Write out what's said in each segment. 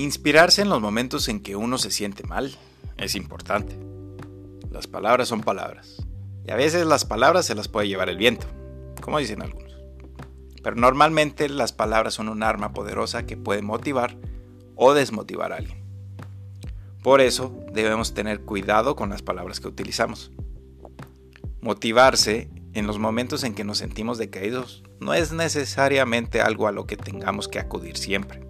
Inspirarse en los momentos en que uno se siente mal es importante. Las palabras son palabras. Y a veces las palabras se las puede llevar el viento, como dicen algunos. Pero normalmente las palabras son un arma poderosa que puede motivar o desmotivar a alguien. Por eso debemos tener cuidado con las palabras que utilizamos. Motivarse en los momentos en que nos sentimos decaídos no es necesariamente algo a lo que tengamos que acudir siempre.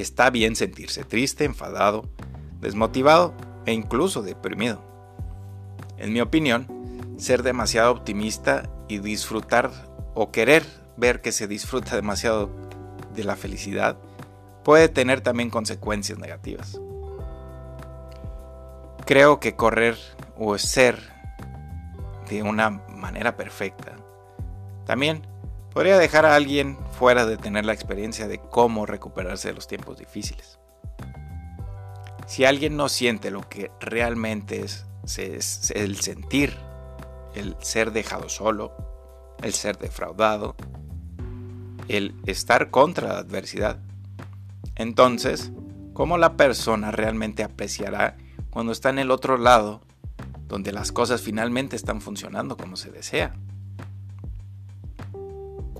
Está bien sentirse triste, enfadado, desmotivado e incluso deprimido. En mi opinión, ser demasiado optimista y disfrutar o querer ver que se disfruta demasiado de la felicidad puede tener también consecuencias negativas. Creo que correr o ser de una manera perfecta también podría dejar a alguien fuera de tener la experiencia de cómo recuperarse de los tiempos difíciles. Si alguien no siente lo que realmente es, es el sentir, el ser dejado solo, el ser defraudado, el estar contra la adversidad, entonces, ¿cómo la persona realmente apreciará cuando está en el otro lado, donde las cosas finalmente están funcionando como se desea?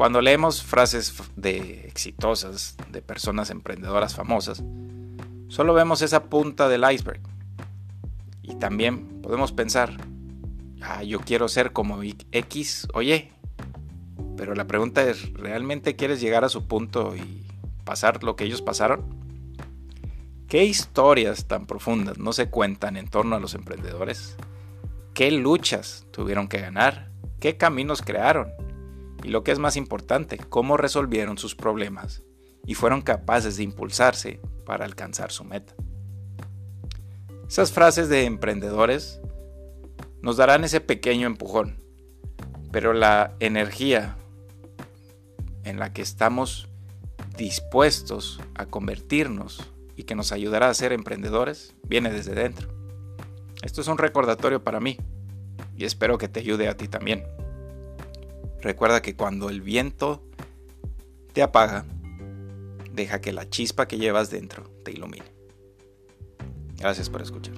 Cuando leemos frases de exitosas de personas emprendedoras famosas, solo vemos esa punta del iceberg. Y también podemos pensar, ah, yo quiero ser como X o Y. Pero la pregunta es, ¿realmente quieres llegar a su punto y pasar lo que ellos pasaron? ¿Qué historias tan profundas no se cuentan en torno a los emprendedores? ¿Qué luchas tuvieron que ganar? ¿Qué caminos crearon? Y lo que es más importante, cómo resolvieron sus problemas y fueron capaces de impulsarse para alcanzar su meta. Esas frases de emprendedores nos darán ese pequeño empujón, pero la energía en la que estamos dispuestos a convertirnos y que nos ayudará a ser emprendedores viene desde dentro. Esto es un recordatorio para mí y espero que te ayude a ti también. Recuerda que cuando el viento te apaga, deja que la chispa que llevas dentro te ilumine. Gracias por escuchar.